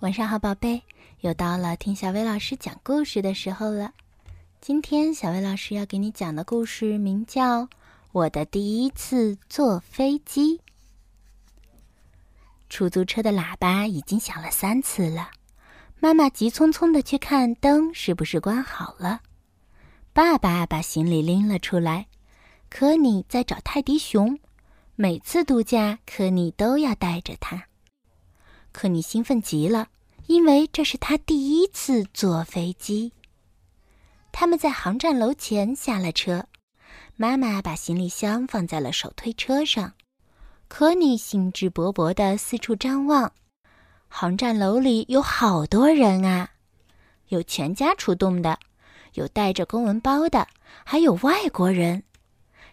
晚上好，宝贝，又到了听小薇老师讲故事的时候了。今天小薇老师要给你讲的故事名叫《我的第一次坐飞机》。出租车的喇叭已经响了三次了，妈妈急匆匆的去看灯是不是关好了。爸爸把行李拎了出来，科尼在找泰迪熊，每次度假科尼都要带着它。可尼兴奋极了，因为这是他第一次坐飞机。他们在航站楼前下了车，妈妈把行李箱放在了手推车上。可尼兴致勃勃地四处张望，航站楼里有好多人啊，有全家出动的，有带着公文包的，还有外国人。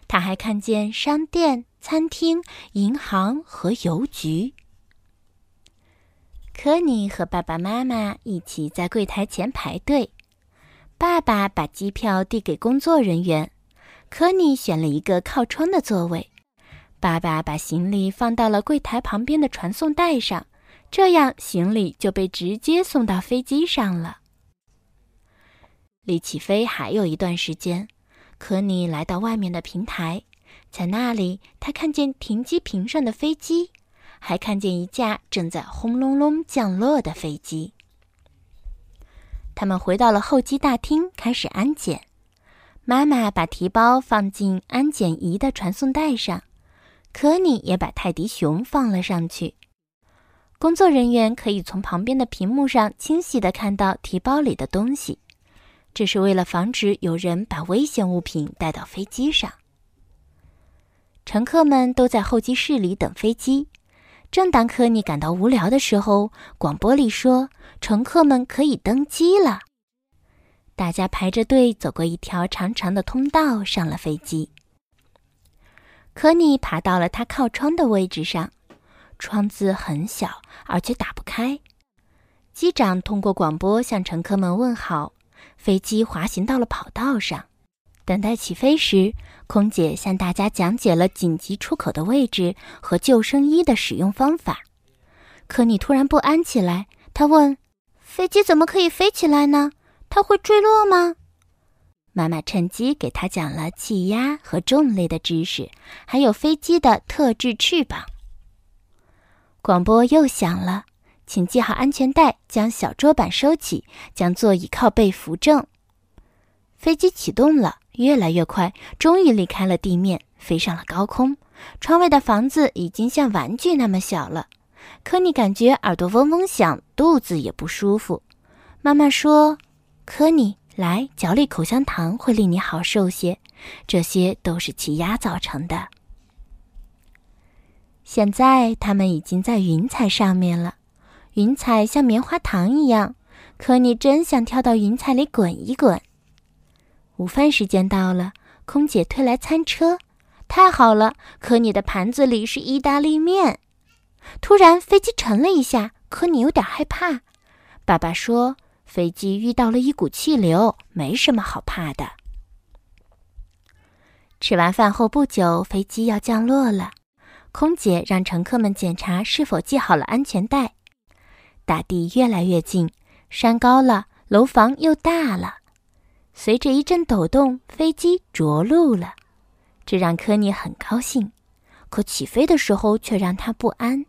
他还看见商店、餐厅、银行和邮局。科尼和爸爸妈妈一起在柜台前排队。爸爸把机票递给工作人员，科尼选了一个靠窗的座位。爸爸把行李放到了柜台旁边的传送带上，这样行李就被直接送到飞机上了。离起飞还有一段时间，科尼来到外面的平台，在那里他看见停机坪上的飞机。还看见一架正在轰隆隆降落的飞机。他们回到了候机大厅，开始安检。妈妈把提包放进安检仪的传送带上，可你也把泰迪熊放了上去。工作人员可以从旁边的屏幕上清晰地看到提包里的东西，这是为了防止有人把危险物品带到飞机上。乘客们都在候机室里等飞机。正当科尼感到无聊的时候，广播里说：“乘客们可以登机了。”大家排着队走过一条长长的通道，上了飞机。科尼爬到了他靠窗的位置上，窗子很小，而且打不开。机长通过广播向乘客们问好。飞机滑行到了跑道上。等待起飞时，空姐向大家讲解了紧急出口的位置和救生衣的使用方法。可你突然不安起来，他问：“飞机怎么可以飞起来呢？它会坠落吗？”妈妈趁机给他讲了气压和重力的知识，还有飞机的特制翅膀。广播又响了，请系好安全带，将小桌板收起，将座椅靠背扶正。飞机启动了。越来越快，终于离开了地面，飞上了高空。窗外的房子已经像玩具那么小了。科尼感觉耳朵嗡嗡响，肚子也不舒服。妈妈说：“科尼，来嚼粒口香糖会令你好受些。这些都是气压造成的。”现在他们已经在云彩上面了，云彩像棉花糖一样。科尼真想跳到云彩里滚一滚。午饭时间到了，空姐推来餐车，太好了！可你的盘子里是意大利面。突然，飞机沉了一下，可你有点害怕。爸爸说：“飞机遇到了一股气流，没什么好怕的。”吃完饭后不久，飞机要降落了，空姐让乘客们检查是否系好了安全带。大地越来越近，山高了，楼房又大了。随着一阵抖动，飞机着陆了，这让科尼很高兴。可起飞的时候却让他不安。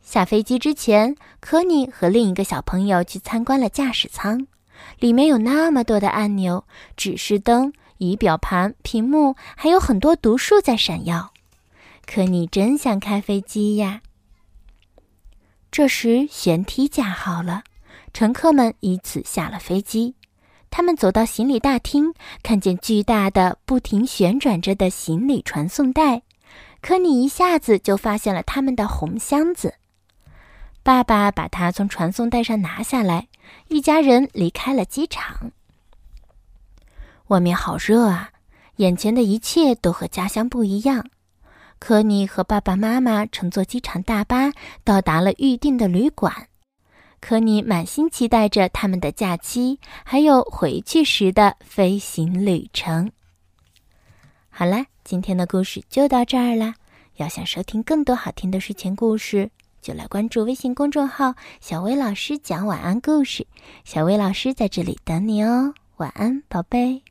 下飞机之前，科尼和另一个小朋友去参观了驾驶舱，里面有那么多的按钮、指示灯、仪表盘、屏幕，还有很多读数在闪耀。科尼真想开飞机呀！这时，舷梯架好了，乘客们依次下了飞机。他们走到行李大厅，看见巨大的、不停旋转着的行李传送带。可你一下子就发现了他们的红箱子。爸爸把它从传送带上拿下来，一家人离开了机场。外面好热啊！眼前的一切都和家乡不一样。科尼和爸爸妈妈乘坐机场大巴到达了预定的旅馆。可你满心期待着他们的假期，还有回去时的飞行旅程。好啦，今天的故事就到这儿啦。要想收听更多好听的睡前故事，就来关注微信公众号“小薇老师讲晚安故事”。小薇老师在这里等你哦，晚安，宝贝。